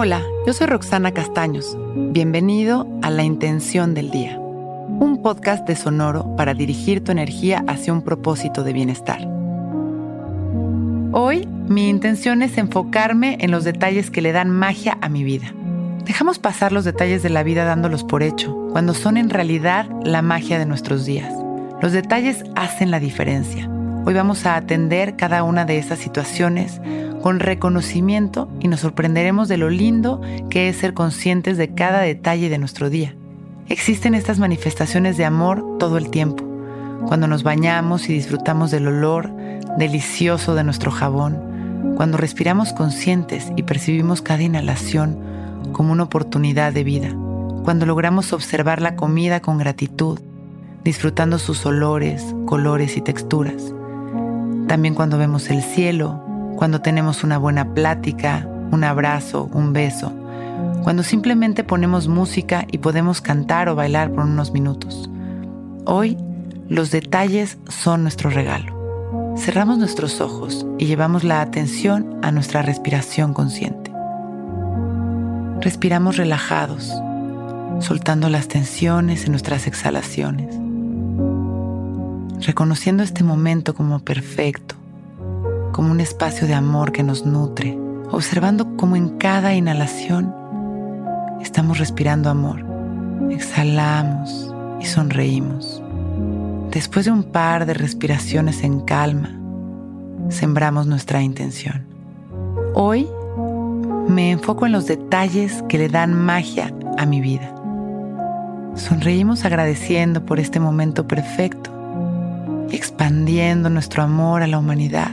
Hola, yo soy Roxana Castaños. Bienvenido a La Intención del Día, un podcast de Sonoro para dirigir tu energía hacia un propósito de bienestar. Hoy mi intención es enfocarme en los detalles que le dan magia a mi vida. Dejamos pasar los detalles de la vida dándolos por hecho, cuando son en realidad la magia de nuestros días. Los detalles hacen la diferencia. Hoy vamos a atender cada una de esas situaciones con reconocimiento y nos sorprenderemos de lo lindo que es ser conscientes de cada detalle de nuestro día. Existen estas manifestaciones de amor todo el tiempo, cuando nos bañamos y disfrutamos del olor delicioso de nuestro jabón, cuando respiramos conscientes y percibimos cada inhalación como una oportunidad de vida, cuando logramos observar la comida con gratitud, disfrutando sus olores, colores y texturas. También cuando vemos el cielo, cuando tenemos una buena plática, un abrazo, un beso, cuando simplemente ponemos música y podemos cantar o bailar por unos minutos. Hoy, los detalles son nuestro regalo. Cerramos nuestros ojos y llevamos la atención a nuestra respiración consciente. Respiramos relajados, soltando las tensiones en nuestras exhalaciones, reconociendo este momento como perfecto, como un espacio de amor que nos nutre, observando cómo en cada inhalación estamos respirando amor. Exhalamos y sonreímos. Después de un par de respiraciones en calma, sembramos nuestra intención. Hoy me enfoco en los detalles que le dan magia a mi vida. Sonreímos agradeciendo por este momento perfecto y expandiendo nuestro amor a la humanidad